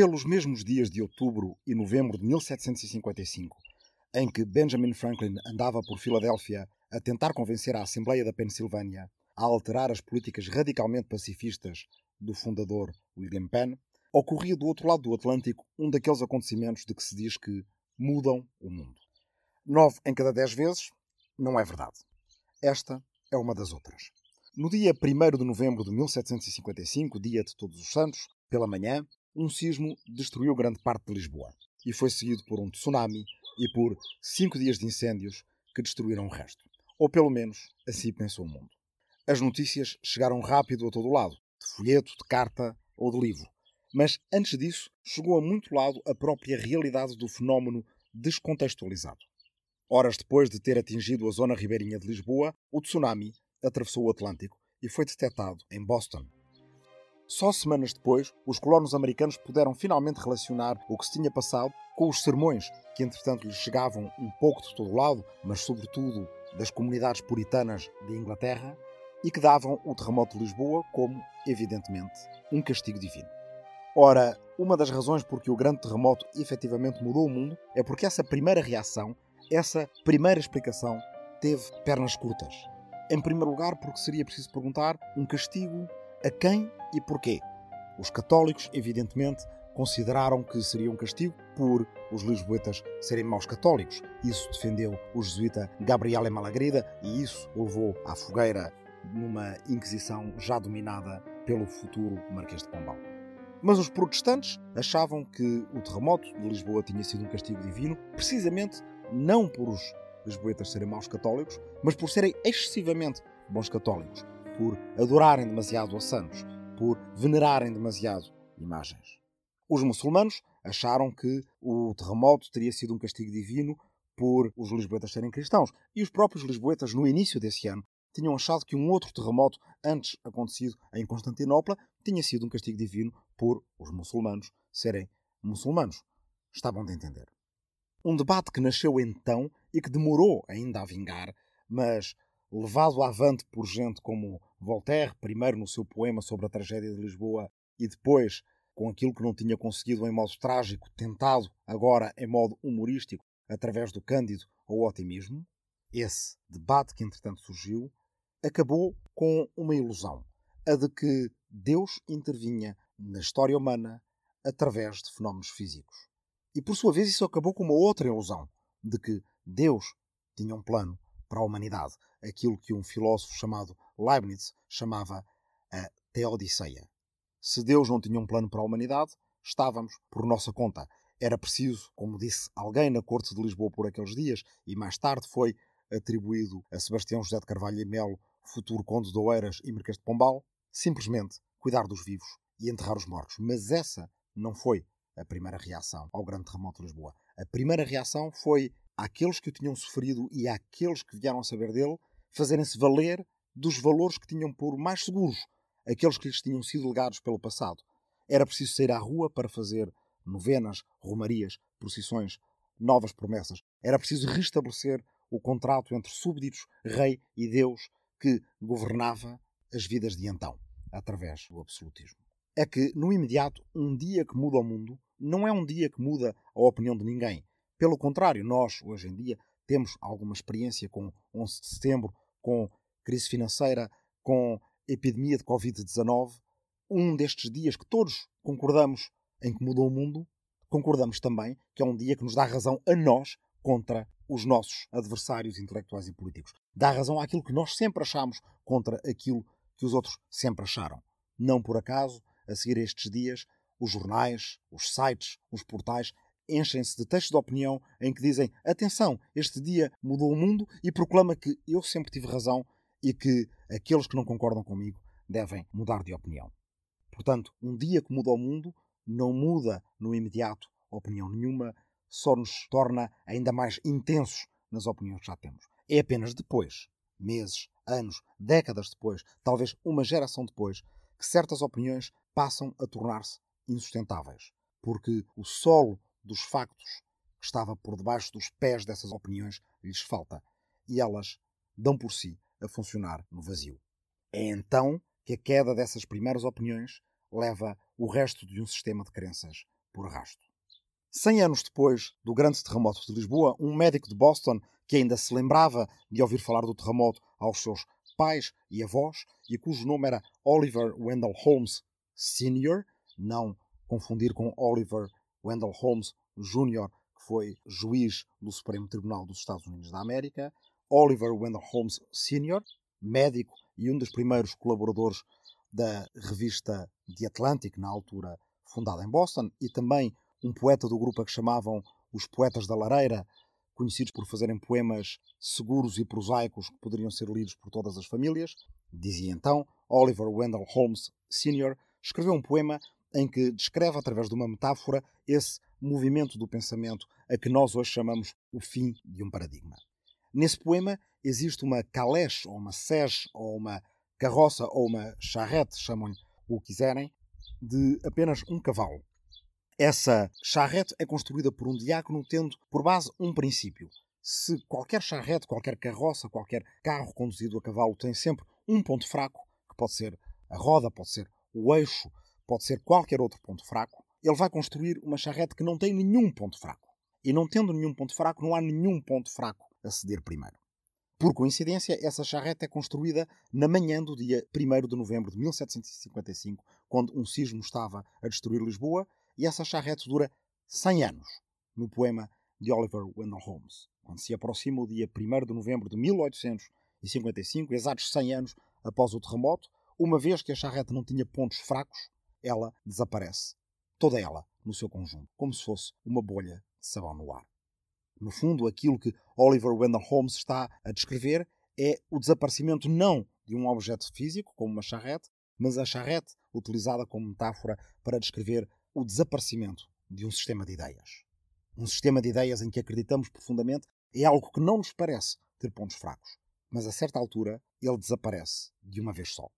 pelos mesmos dias de outubro e novembro de 1755, em que Benjamin Franklin andava por Filadélfia a tentar convencer a Assembleia da Pensilvânia a alterar as políticas radicalmente pacifistas do fundador William Penn, ocorria do outro lado do Atlântico um daqueles acontecimentos de que se diz que mudam o mundo. Nove em cada dez vezes não é verdade. Esta é uma das outras. No dia 1 de novembro de 1755, dia de Todos os Santos, pela manhã, um sismo destruiu grande parte de Lisboa e foi seguido por um tsunami e por cinco dias de incêndios que destruíram o resto. Ou pelo menos assim pensou o mundo. As notícias chegaram rápido a todo lado, de folheto, de carta ou de livro. Mas antes disso, chegou a muito lado a própria realidade do fenómeno descontextualizado. Horas depois de ter atingido a zona ribeirinha de Lisboa, o tsunami atravessou o Atlântico e foi detectado em Boston. Só semanas depois, os colonos americanos puderam finalmente relacionar o que se tinha passado com os sermões que, entretanto, lhes chegavam um pouco de todo lado, mas sobretudo das comunidades puritanas de Inglaterra, e que davam o terremoto de Lisboa como, evidentemente, um castigo divino. Ora, uma das razões por que o grande terremoto efetivamente mudou o mundo é porque essa primeira reação, essa primeira explicação, teve pernas curtas. Em primeiro lugar, porque seria preciso perguntar um castigo a quem e porquê. Os católicos, evidentemente, consideraram que seria um castigo por os lisboetas serem maus católicos. Isso defendeu o jesuíta Gabriele Malagrida e isso o levou à fogueira numa Inquisição já dominada pelo futuro Marquês de Pombal. Mas os protestantes achavam que o terremoto de Lisboa tinha sido um castigo divino, precisamente não por os lisboetas serem maus católicos, mas por serem excessivamente bons católicos, por adorarem demasiado a santos, por venerarem demasiado imagens. Os muçulmanos acharam que o terremoto teria sido um castigo divino por os lisboetas serem cristãos. E os próprios lisboetas, no início desse ano, tinham achado que um outro terremoto, antes acontecido em Constantinopla, tinha sido um castigo divino por os muçulmanos serem muçulmanos. Estavam de entender. Um debate que nasceu então e que demorou ainda a vingar, mas levado avante por gente como Voltaire, primeiro no seu poema sobre a tragédia de Lisboa e depois com aquilo que não tinha conseguido em modo trágico, tentado agora em modo humorístico, através do Cândido ou otimismo, esse debate que entretanto surgiu acabou com uma ilusão, a de que Deus intervinha na história humana através de fenómenos físicos. E por sua vez isso acabou com uma outra ilusão, de que Deus tinha um plano para a humanidade, aquilo que um filósofo chamado Leibniz chamava a Teodiceia. Se Deus não tinha um plano para a humanidade, estávamos por nossa conta. Era preciso, como disse alguém na corte de Lisboa por aqueles dias, e mais tarde foi atribuído a Sebastião José de Carvalho e Melo, futuro conde de Oeiras e Marquês de Pombal, simplesmente cuidar dos vivos e enterrar os mortos. Mas essa não foi a primeira reação ao grande terremoto de Lisboa. A primeira reação foi àqueles que o tinham sofrido e àqueles que vieram saber dele fazerem-se valer dos valores que tinham por mais seguros, aqueles que lhes tinham sido legados pelo passado. Era preciso sair à rua para fazer novenas, romarias, procissões, novas promessas. Era preciso restabelecer o contrato entre súbditos, rei e Deus que governava as vidas de então, através do absolutismo é que, no imediato, um dia que muda o mundo não é um dia que muda a opinião de ninguém. Pelo contrário, nós, hoje em dia, temos alguma experiência com 11 de setembro, com crise financeira, com epidemia de Covid-19. Um destes dias que todos concordamos em que mudou o mundo, concordamos também que é um dia que nos dá razão a nós contra os nossos adversários intelectuais e políticos. Dá razão àquilo que nós sempre achamos contra aquilo que os outros sempre acharam. Não por acaso, a seguir a estes dias, os jornais, os sites, os portais enchem-se de textos de opinião em que dizem: atenção, este dia mudou o mundo e proclama que eu sempre tive razão e que aqueles que não concordam comigo devem mudar de opinião. Portanto, um dia que muda o mundo não muda no imediato opinião nenhuma, só nos torna ainda mais intensos nas opiniões que já temos. É apenas depois, meses, anos, décadas depois, talvez uma geração depois, que certas opiniões passam a tornar-se insustentáveis, porque o solo dos factos que estava por debaixo dos pés dessas opiniões lhes falta e elas dão por si a funcionar no vazio. É então que a queda dessas primeiras opiniões leva o resto de um sistema de crenças por arrasto. Cem anos depois do grande terremoto de Lisboa, um médico de Boston que ainda se lembrava de ouvir falar do terremoto aos seus pais e avós, e cujo nome era Oliver Wendell Holmes Sr., não confundir com Oliver Wendell Holmes Jr., que foi juiz do Supremo Tribunal dos Estados Unidos da América, Oliver Wendell Holmes Sr., médico e um dos primeiros colaboradores da revista The Atlantic, na altura fundada em Boston, e também um poeta do grupo a que chamavam os Poetas da Lareira, conhecidos por fazerem poemas seguros e prosaicos que poderiam ser lidos por todas as famílias. Dizia então Oliver Wendell Holmes Sr. escreveu um poema em que descreve através de uma metáfora esse movimento do pensamento a que nós hoje chamamos o fim de um paradigma. Nesse poema existe uma caleche, ou uma sege, ou uma carroça, ou uma charrete, chamam-lhe o que quiserem, de apenas um cavalo. Essa charrete é construída por um diácono tendo por base um princípio. Se qualquer charrete, qualquer carroça, qualquer carro conduzido a cavalo tem sempre um ponto fraco, que pode ser a roda, pode ser o eixo, pode ser qualquer outro ponto fraco, ele vai construir uma charrete que não tem nenhum ponto fraco. E não tendo nenhum ponto fraco, não há nenhum ponto fraco a ceder primeiro. Por coincidência, essa charrete é construída na manhã do dia 1 de novembro de 1755, quando um sismo estava a destruir Lisboa e essa charrete dura 100 anos, no poema de Oliver Wendell Holmes. Quando se aproxima o dia 1 de novembro de 1855, exatos 100 anos após o terremoto, uma vez que a charrete não tinha pontos fracos, ela desaparece. Toda ela, no seu conjunto, como se fosse uma bolha de sabão no ar. No fundo, aquilo que Oliver Wendell Holmes está a descrever é o desaparecimento não de um objeto físico, como uma charrete, mas a charrete utilizada como metáfora para descrever o desaparecimento de um sistema de ideias. Um sistema de ideias em que acreditamos profundamente é algo que não nos parece ter pontos fracos, mas a certa altura ele desaparece de uma vez só.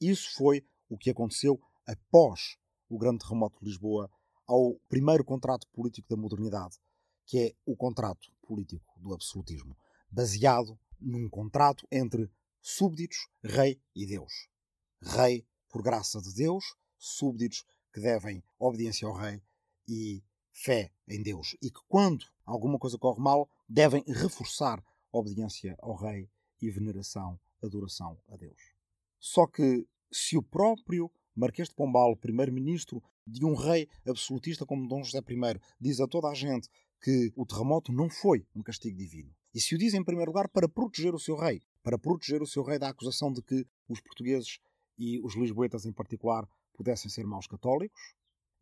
Isso foi o que aconteceu após o grande terremoto de Lisboa ao primeiro contrato político da modernidade, que é o contrato político do absolutismo, baseado num contrato entre súbditos, rei e Deus. Rei por graça de Deus, súbditos que devem obediência ao rei e fé em Deus. E que, quando alguma coisa corre mal, devem reforçar obediência ao rei e veneração, adoração a Deus. Só que, se o próprio Marquês de Pombal, primeiro-ministro de um rei absolutista como Dom José I, diz a toda a gente que o terremoto não foi um castigo divino. E se o diz, em primeiro lugar, para proteger o seu rei, para proteger o seu rei da acusação de que os portugueses e os lisboetas em particular pudessem ser maus católicos,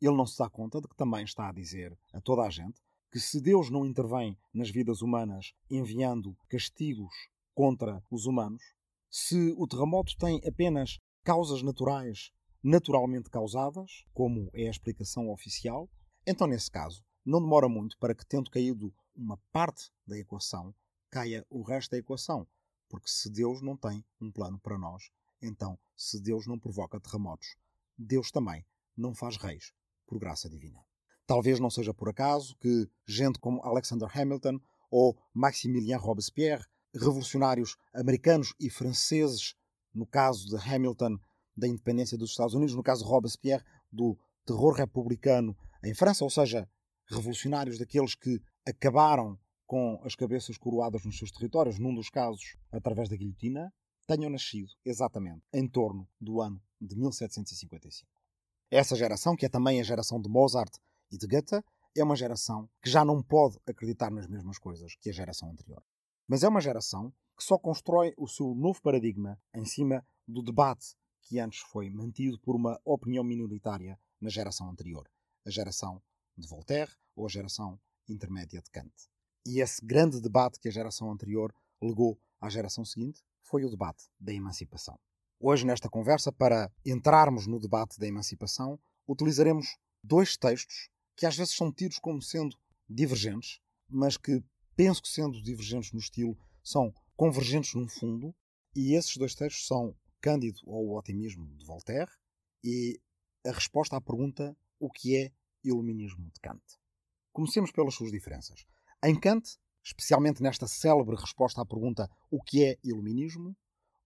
ele não se dá conta de que também está a dizer a toda a gente que se Deus não intervém nas vidas humanas enviando castigos contra os humanos, se o terremoto tem apenas causas naturais naturalmente causadas, como é a explicação oficial, então nesse caso não demora muito para que, tendo caído uma parte da equação, caia o resto da equação. Porque se Deus não tem um plano para nós, então se Deus não provoca terremotos, Deus também não faz reis por graça divina. Talvez não seja por acaso que gente como Alexander Hamilton ou Maximilien Robespierre, revolucionários americanos e franceses, no caso de Hamilton, da independência dos Estados Unidos, no caso Robespierre, do terror republicano em França, ou seja, revolucionários daqueles que acabaram com as cabeças coroadas nos seus territórios, num dos casos através da guilhotina, tenham nascido exatamente em torno do ano de 1755. Essa geração, que é também a geração de Mozart e de Goethe, é uma geração que já não pode acreditar nas mesmas coisas que a geração anterior. Mas é uma geração que só constrói o seu novo paradigma em cima do debate que antes foi mantido por uma opinião minoritária na geração anterior, a geração de Voltaire ou a geração intermédia de Kant. E esse grande debate que a geração anterior legou à geração seguinte foi o debate da emancipação. Hoje, nesta conversa, para entrarmos no debate da emancipação, utilizaremos dois textos que às vezes são tidos como sendo divergentes, mas que penso que, sendo divergentes no estilo, são convergentes no fundo. E esses dois textos são Cândido ou o Otimismo de Voltaire e a resposta à pergunta o que é iluminismo de Kant. Comecemos pelas suas diferenças. Em Kant, especialmente nesta célebre resposta à pergunta o que é iluminismo,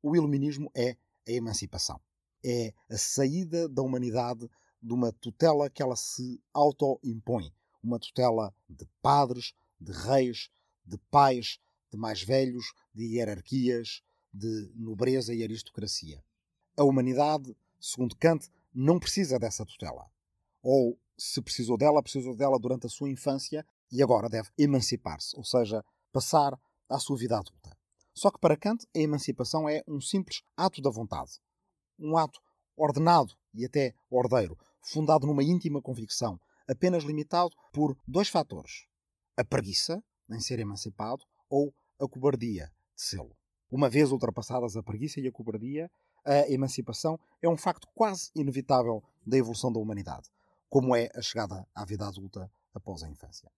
o iluminismo é a emancipação. É a saída da humanidade de uma tutela que ela se auto-impõe. Uma tutela de padres, de reis, de pais, de mais velhos, de hierarquias, de nobreza e aristocracia. A humanidade, segundo Kant, não precisa dessa tutela. Ou, se precisou dela, precisou dela durante a sua infância e agora deve emancipar-se, ou seja, passar à sua vida adulta. Só que para Kant, a emancipação é um simples ato da vontade. Um ato ordenado e até ordeiro, fundado numa íntima convicção, apenas limitado por dois fatores: a preguiça em ser emancipado ou a cobardia de sê-lo. Uma vez ultrapassadas a preguiça e a cobardia, a emancipação é um facto quase inevitável da evolução da humanidade, como é a chegada à vida adulta após a infância.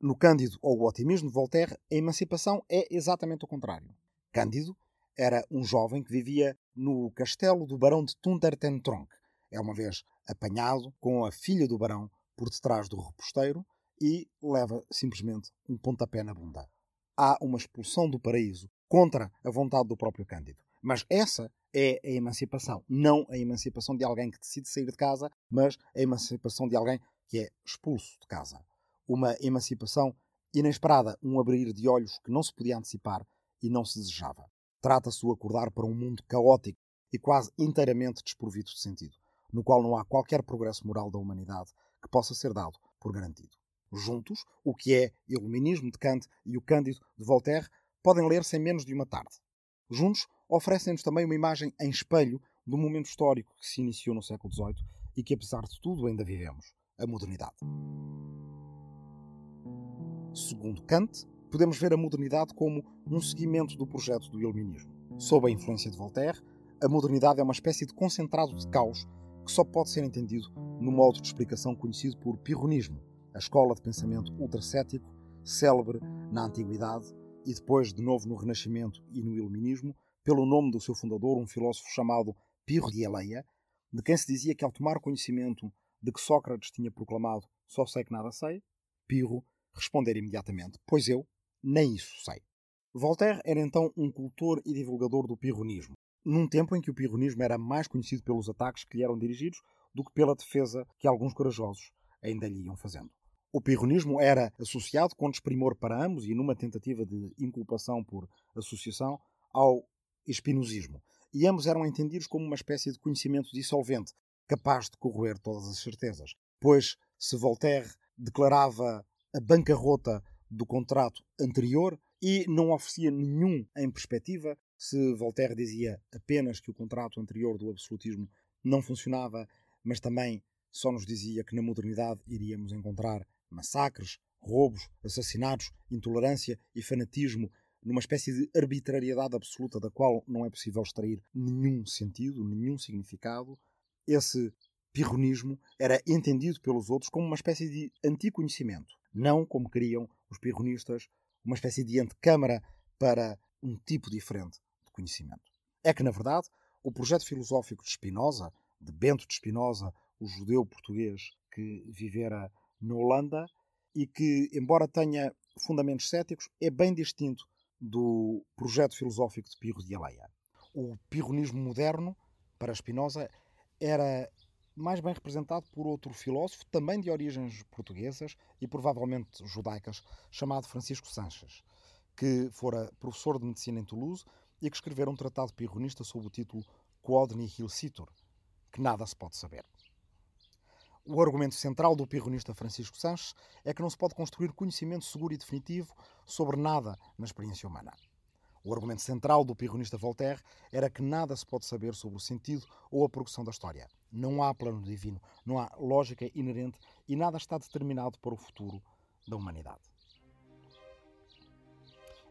No Cândido ou o Otimismo de Voltaire, a emancipação é exatamente o contrário. Cândido era um jovem que vivia no castelo do barão de Tundertentronck. É uma vez apanhado com a filha do barão por detrás do reposteiro e leva simplesmente um pontapé na bunda. Há uma expulsão do paraíso contra a vontade do próprio Cândido. Mas essa é a emancipação. Não a emancipação de alguém que decide sair de casa, mas a emancipação de alguém que é expulso de casa. Uma emancipação inesperada, um abrir de olhos que não se podia antecipar e não se desejava. Trata-se do acordar para um mundo caótico e quase inteiramente desprovido de sentido, no qual não há qualquer progresso moral da humanidade que possa ser dado por garantido. Juntos, o que é Iluminismo de Kant e o Cândido de Voltaire podem ler-se em menos de uma tarde. Juntos, oferecem-nos também uma imagem em espelho do momento histórico que se iniciou no século XVIII e que, apesar de tudo, ainda vivemos a modernidade. Segundo Kant, podemos ver a modernidade como um seguimento do projeto do iluminismo. Sob a influência de Voltaire, a modernidade é uma espécie de concentrado de caos que só pode ser entendido no modo de explicação conhecido por pirronismo, a escola de pensamento ultracético, célebre na Antiguidade e depois de novo no Renascimento e no Iluminismo, pelo nome do seu fundador, um filósofo chamado Pirro de Eleia, de quem se dizia que ao tomar conhecimento de que Sócrates tinha proclamado só sei que nada sei, Pirro responder imediatamente, pois eu nem isso sei. Voltaire era então um cultor e divulgador do pirronismo, num tempo em que o pirronismo era mais conhecido pelos ataques que lhe eram dirigidos do que pela defesa que alguns corajosos ainda lhe iam fazendo. O pirronismo era associado com desprimor para ambos e numa tentativa de inculpação por associação ao espinosismo. E ambos eram entendidos como uma espécie de conhecimento dissolvente, capaz de corroer todas as certezas. Pois, se Voltaire declarava a bancarrota do contrato anterior e não oferecia nenhum em perspectiva, se Voltaire dizia apenas que o contrato anterior do absolutismo não funcionava, mas também só nos dizia que na modernidade iríamos encontrar massacres, roubos, assassinatos, intolerância e fanatismo, numa espécie de arbitrariedade absoluta da qual não é possível extrair nenhum sentido, nenhum significado, esse pirronismo era entendido pelos outros como uma espécie de anticonhecimento, não como queriam os pirronistas, uma espécie de antecâmara para um tipo diferente de conhecimento. É que, na verdade, o projeto filosófico de Spinoza, de Bento de Spinoza, o judeu português que vivera na Holanda e que, embora tenha fundamentos céticos, é bem distinto do projeto filosófico de Pirro de Aleia. O pirronismo moderno, para Spinoza, era mais bem representado por outro filósofo, também de origens portuguesas e provavelmente judaicas, chamado Francisco Sanches, que fora professor de medicina em Toulouse e que escrevera um tratado pirronista sob o título Quod nihil situr, que nada se pode saber. O argumento central do pirronista Francisco Sanches é que não se pode construir conhecimento seguro e definitivo sobre nada na experiência humana. O argumento central do pirronista Voltaire era que nada se pode saber sobre o sentido ou a progressão da história. Não há plano divino, não há lógica inerente e nada está determinado para o futuro da humanidade.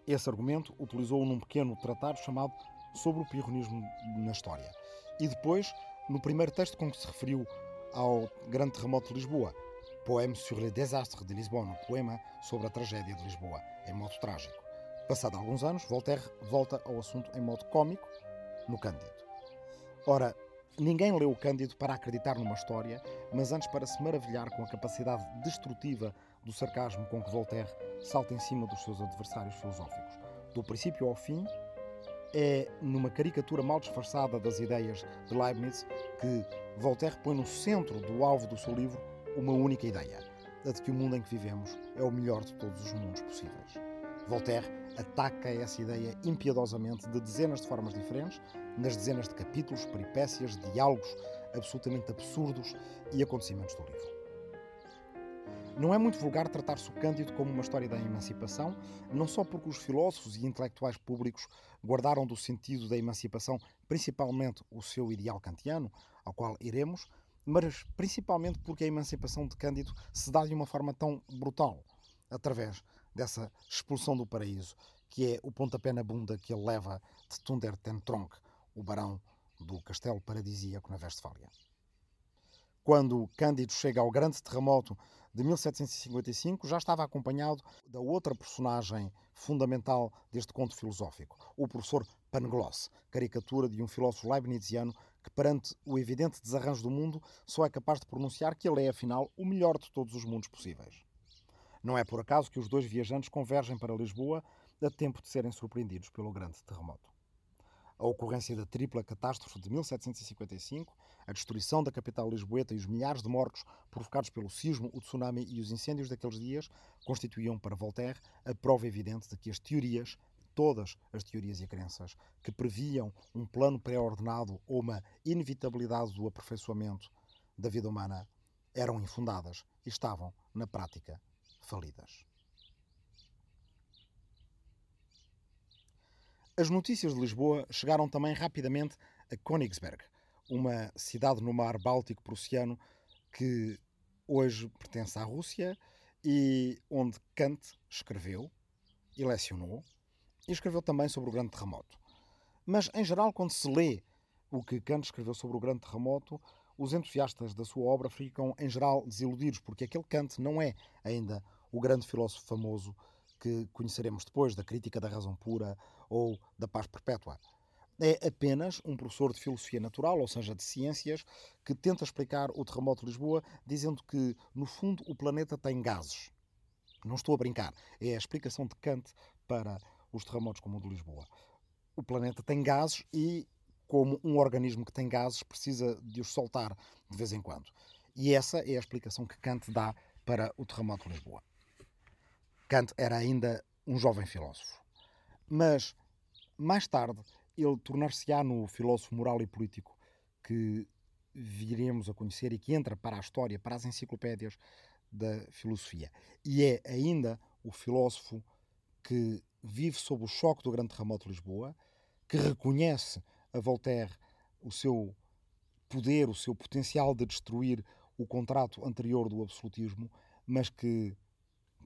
Esse argumento utilizou-o num pequeno tratado chamado Sobre o Pirronismo na História. E depois, no primeiro texto com que se referiu ao grande terremoto de Lisboa, Poème sur le désastre de Lisbonne, poema sobre a tragédia de Lisboa, em modo trágico. Passado alguns anos, Voltaire volta ao assunto em modo cômico, no Cândido. Ora, ninguém leu o Cândido para acreditar numa história, mas antes para se maravilhar com a capacidade destrutiva do sarcasmo com que Voltaire salta em cima dos seus adversários filosóficos. Do princípio ao fim, É numa caricatura mal disfarçada das ideias de Leibniz que Voltaire põe no centro do alvo do seu livro uma única ideia: a de que o mundo em que vivemos é o melhor de todos os mundos possíveis. Voltaire ataca essa ideia impiedosamente de dezenas de formas diferentes, nas dezenas de capítulos, peripécias, diálogos absolutamente absurdos e acontecimentos do livro. Não é muito vulgar tratar-se o Cândido como uma história da emancipação, não só porque os filósofos e intelectuais públicos guardaram do sentido da emancipação principalmente o seu ideal kantiano, ao qual iremos, mas principalmente porque a emancipação de Cândido se dá de uma forma tão brutal, através dessa expulsão do paraíso, que é o pontapé na bunda que ele leva de Tunder ten Tronk, o barão do castelo paradisíaco na Westfália. Quando Cândido chega ao grande terremoto de 1755, já estava acompanhado da outra personagem fundamental deste conto filosófico, o professor Pangloss, caricatura de um filósofo leibniziano que, perante o evidente desarranjo do mundo, só é capaz de pronunciar que ele é, afinal, o melhor de todos os mundos possíveis. Não é por acaso que os dois viajantes convergem para Lisboa a tempo de serem surpreendidos pelo grande terremoto a ocorrência da tripla catástrofe de 1755, a destruição da capital lisboeta e os milhares de mortos provocados pelo sismo, o tsunami e os incêndios daqueles dias constituíam para Voltaire a prova evidente de que as teorias, todas as teorias e crenças, que previam um plano pré-ordenado ou uma inevitabilidade do aperfeiçoamento da vida humana, eram infundadas e estavam, na prática, falidas. As notícias de Lisboa chegaram também rapidamente a Königsberg, uma cidade no mar Báltico prussiano que hoje pertence à Rússia e onde Kant escreveu e lecionou e escreveu também sobre o grande terremoto. Mas, em geral, quando se lê o que Kant escreveu sobre o grande terremoto, os entusiastas da sua obra ficam, em geral, desiludidos, porque aquele Kant não é ainda o grande filósofo famoso que conheceremos depois, da crítica da razão pura ou da paz perpétua. É apenas um professor de filosofia natural, ou seja, de ciências, que tenta explicar o terremoto de Lisboa dizendo que, no fundo, o planeta tem gases. Não estou a brincar. É a explicação de Kant para os terremotos como o de Lisboa. O planeta tem gases e, como um organismo que tem gases, precisa de os soltar de vez em quando. E essa é a explicação que Kant dá para o terremoto de Lisboa. Kant era ainda um jovem filósofo. Mas, mais tarde, ele tornar-se-á no filósofo moral e político que viremos a conhecer e que entra para a história, para as enciclopédias da filosofia. E é ainda o filósofo que vive sob o choque do grande terremoto de Lisboa, que reconhece a Voltaire o seu poder, o seu potencial de destruir o contrato anterior do absolutismo, mas que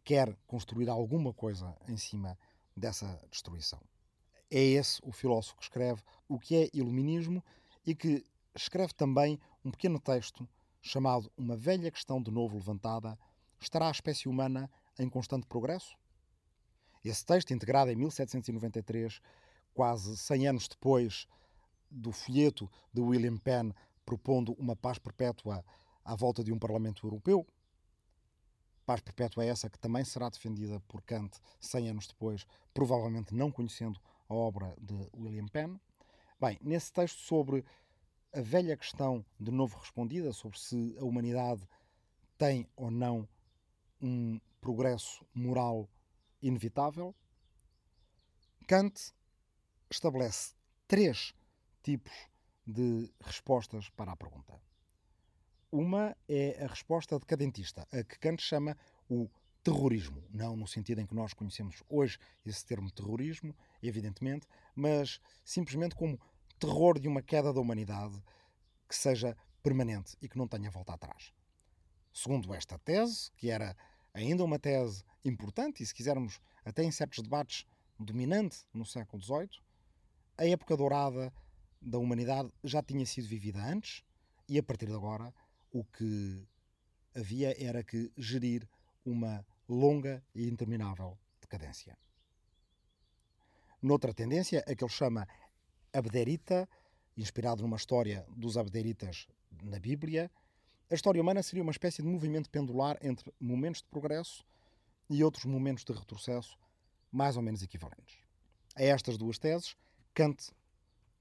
quer construir alguma coisa em cima dessa destruição. É esse o filósofo que escreve o que é iluminismo e que escreve também um pequeno texto chamado Uma velha questão de novo levantada: estará a espécie humana em constante progresso? Esse texto, integrado em 1793, quase 100 anos depois do folheto de William Penn propondo uma paz perpétua à volta de um Parlamento Europeu, paz perpétua é essa que também será defendida por Kant 100 anos depois, provavelmente não conhecendo a obra de William Penn. Bem, nesse texto sobre a velha questão de novo respondida, sobre se a humanidade tem ou não um progresso moral inevitável, Kant estabelece três tipos de respostas para a pergunta. Uma é a resposta decadentista, a que Kant chama o terrorismo, não no sentido em que nós conhecemos hoje esse termo terrorismo, evidentemente, mas simplesmente como terror de uma queda da humanidade que seja permanente e que não tenha volta atrás. Segundo esta tese, que era ainda uma tese importante e, se quisermos, até em certos debates, dominante no século XVIII, a época dourada da humanidade já tinha sido vivida antes e, a partir de agora, o que havia era que gerir uma longa e interminável decadência. Noutra tendência, a que ele chama Abderita, inspirado numa história dos Abderitas na Bíblia, a história humana seria uma espécie de movimento pendular entre momentos de progresso e outros momentos de retrocesso mais ou menos equivalentes. A estas duas teses, Kant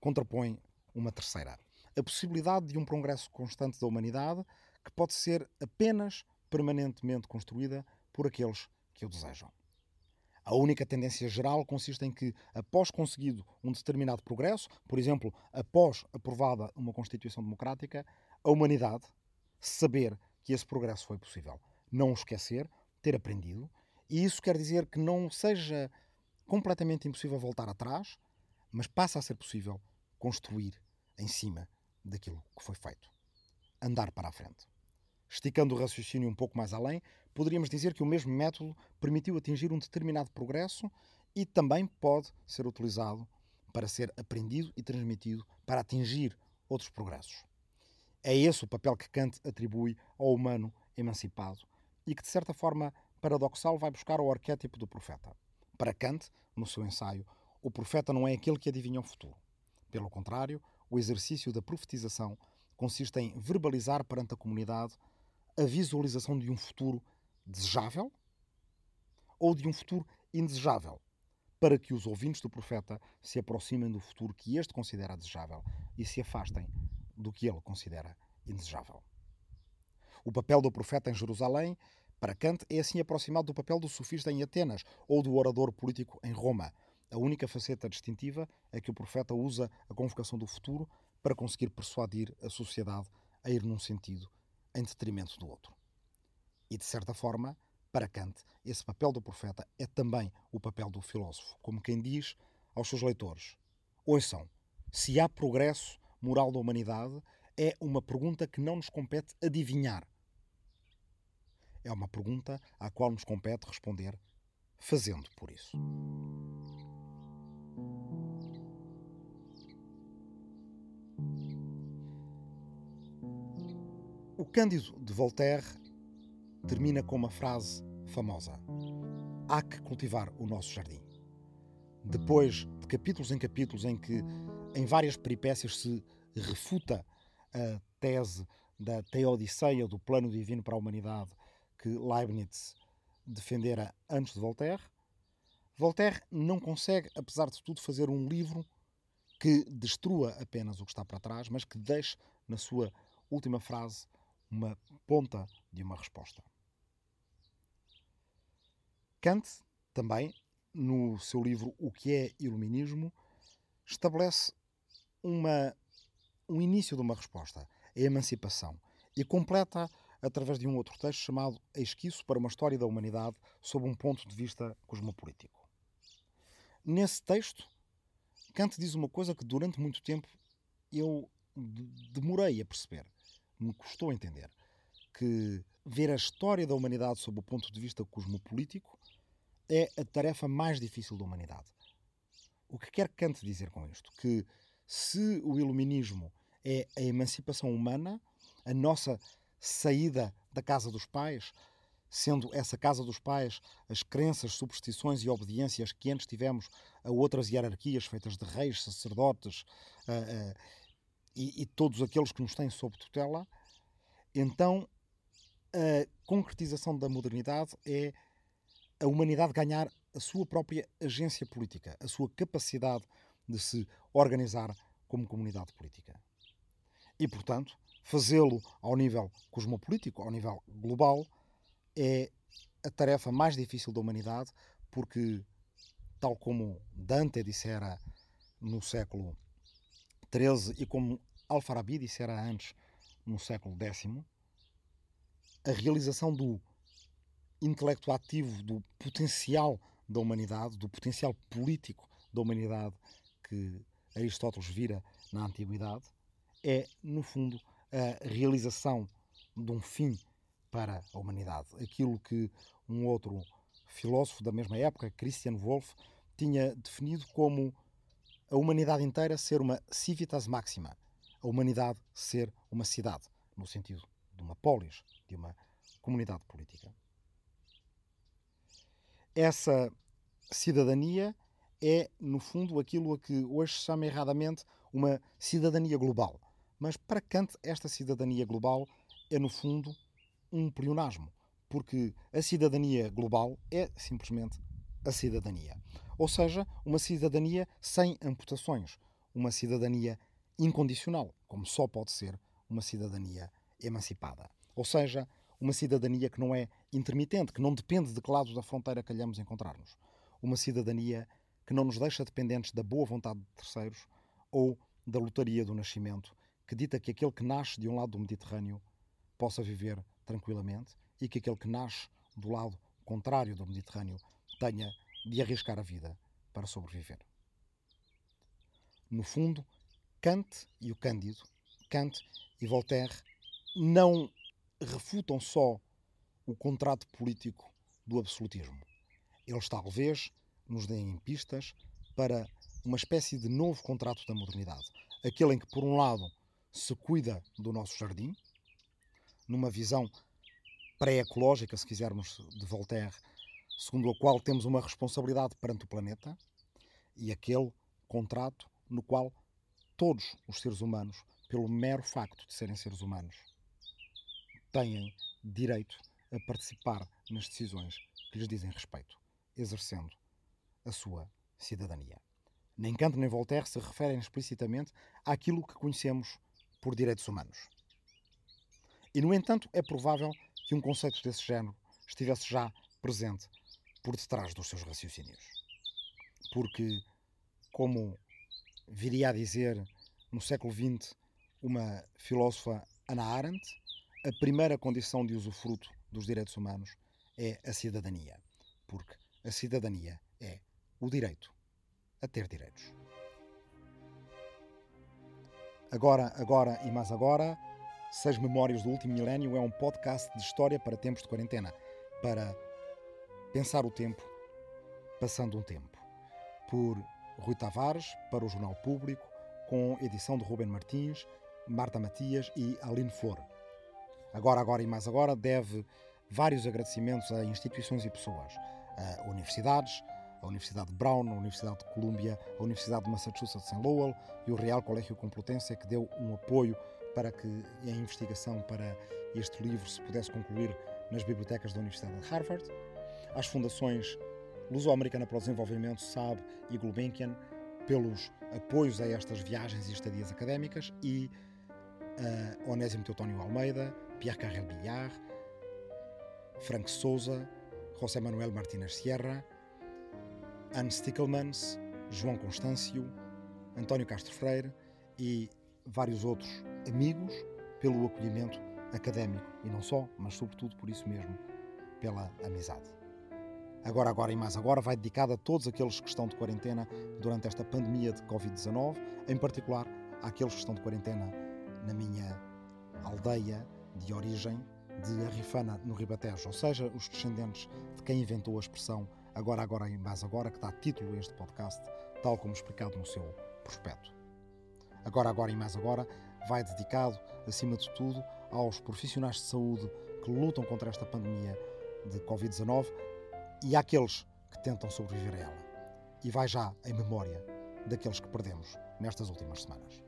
contrapõe uma terceira. A possibilidade de um progresso constante da humanidade que pode ser apenas permanentemente construída por aqueles que o desejam. A única tendência geral consiste em que, após conseguido um determinado progresso, por exemplo, após aprovada uma Constituição Democrática, a humanidade saber que esse progresso foi possível. Não o esquecer, ter aprendido, e isso quer dizer que não seja completamente impossível voltar atrás, mas passa a ser possível construir em cima daquilo que foi feito. Andar para a frente. Esticando o raciocínio um pouco mais além, poderíamos dizer que o mesmo método permitiu atingir um determinado progresso e também pode ser utilizado para ser aprendido e transmitido para atingir outros progressos. É esse o papel que Kant atribui ao humano emancipado e que, de certa forma paradoxal, vai buscar o arquétipo do profeta. Para Kant, no seu ensaio, o profeta não é aquele que adivinha o futuro. Pelo contrário, o exercício da profetização consiste em verbalizar perante a comunidade a visualização de um futuro desejável ou de um futuro indesejável, para que os ouvintes do profeta se aproximem do futuro que este considera desejável e se afastem do que ele considera indesejável. O papel do profeta em Jerusalém, para Kant, é assim aproximado do papel do sofista em Atenas ou do orador político em Roma. A única faceta distintiva é que o profeta usa a convocação do futuro para conseguir persuadir a sociedade a ir num sentido em detrimento do outro. E, de certa forma, para Kant, esse papel do profeta é também o papel do filósofo, como quem diz aos seus leitores: Ouçam, se há progresso moral da humanidade, é uma pergunta que não nos compete adivinhar. É uma pergunta à qual nos compete responder fazendo por isso. O Cândido de Voltaire termina com uma frase famosa: Há que cultivar o nosso jardim. Depois de capítulos em capítulos em que, em várias peripécias, se refuta a tese da teodiceia, do plano divino para a humanidade que Leibniz defendera antes de Voltaire, Voltaire não consegue, apesar de tudo, fazer um livro que destrua apenas o que está para trás, mas que deixe na sua última frase uma ponta de uma resposta. Kant, também, no seu livro O que é Iluminismo, estabelece uma, um início de uma resposta, a emancipação, e completa através de um outro texto chamado Esquiço para uma História da Humanidade sob um ponto de vista cosmopolítico. Nesse texto, Kant diz uma coisa que durante muito tempo eu demorei a perceber me custou entender que ver a história da humanidade sob o ponto de vista cosmopolítico é a tarefa mais difícil da humanidade. O que quer Kant dizer com isto? Que se o iluminismo é a emancipação humana, a nossa saída da casa dos pais, sendo essa casa dos pais as crenças, superstições e obediências que antes tivemos a outras hierarquias feitas de reis, sacerdotes, uh, uh, e, e todos aqueles que nos têm sob tutela, então a concretização da modernidade é a humanidade ganhar a sua própria agência política, a sua capacidade de se organizar como comunidade política. E, portanto, fazê-lo ao nível cosmopolítico, ao nível global, é a tarefa mais difícil da humanidade, porque, tal como Dante dissera no século 13 e como Alfarabi dissera antes, no século X, a realização do intelecto ativo, do potencial da humanidade, do potencial político da humanidade que Aristóteles vira na Antiguidade, é, no fundo, a realização de um fim para a humanidade. Aquilo que um outro filósofo da mesma época, Christian Wolff, tinha definido como a humanidade inteira ser uma civitas máxima, a humanidade ser uma cidade, no sentido de uma polis, de uma comunidade política. Essa cidadania é, no fundo, aquilo a que hoje se chama erradamente uma cidadania global. Mas para Kant, esta cidadania global é, no fundo, um pleonasmo, porque a cidadania global é simplesmente a cidadania. Ou seja, uma cidadania sem amputações, uma cidadania incondicional, como só pode ser uma cidadania emancipada. Ou seja, uma cidadania que não é intermitente, que não depende de que lado da fronteira calhamos encontrar-nos. Uma cidadania que não nos deixa dependentes da boa vontade de terceiros ou da lotaria do nascimento, que dita que aquele que nasce de um lado do Mediterrâneo possa viver tranquilamente e que aquele que nasce do lado contrário do Mediterrâneo tenha de arriscar a vida para sobreviver. No fundo, Kant e o Cândido, Kant e Voltaire, não refutam só o contrato político do absolutismo. Eles talvez nos deem pistas para uma espécie de novo contrato da modernidade. Aquele em que, por um lado, se cuida do nosso jardim, numa visão pré-ecológica, se quisermos, de Voltaire, segundo a qual temos uma responsabilidade perante o planeta, e aquele contrato no qual todos os seres humanos, pelo mero facto de serem seres humanos, têm direito a participar nas decisões que lhes dizem respeito, exercendo a sua cidadania. Nem Kant nem Voltaire se referem explicitamente àquilo que conhecemos por direitos humanos. E, no entanto, é provável que um conceito desse género estivesse já presente por detrás dos seus raciocínios. Porque, como viria a dizer no século XX uma filósofa Ana Arendt, a primeira condição de usufruto dos direitos humanos é a cidadania. Porque a cidadania é o direito a ter direitos. Agora, agora e mais agora, Seis Memórias do Último Milénio é um podcast de história para tempos de quarentena, para pensar o tempo, passando um tempo. Por Rui Tavares, para o Jornal Público, com edição de Ruben Martins, Marta Matias e Aline Flor. Agora, agora e mais agora, deve vários agradecimentos a instituições e pessoas, a universidades, a Universidade de Brown, a Universidade de Columbia, a Universidade de Massachusetts em Lowell e o Real Colégio Complutense que deu um apoio para que a investigação para este livro se pudesse concluir nas bibliotecas da Universidade de Harvard, às fundações Luso-Americana para o Desenvolvimento, SAB e Gulbenkian, pelos apoios a estas viagens e estadias académicas, e a Onésimo Teutónio Almeida, Pierre Carrel Billard, Frank Souza, José Manuel Martínez Sierra, Anne Stickelmans, João Constâncio, António Castro Freire e vários outros amigos pelo acolhimento académico e não só, mas sobretudo por isso mesmo, pela amizade. Agora, agora e mais agora vai dedicado a todos aqueles que estão de quarentena durante esta pandemia de Covid-19, em particular àqueles que estão de quarentena na minha aldeia de origem de Arrifana, no Ribatejo, ou seja, os descendentes de quem inventou a expressão agora, agora e mais agora, que dá título a este podcast, tal como explicado no seu prospecto. Agora, agora e mais agora vai dedicado, acima de tudo, aos profissionais de saúde que lutam contra esta pandemia de Covid-19 e àqueles que tentam sobreviver a ela. E vai já em memória daqueles que perdemos nestas últimas semanas.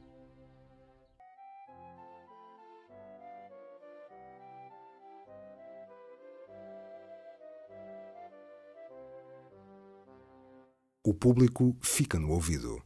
O público fica no ouvido.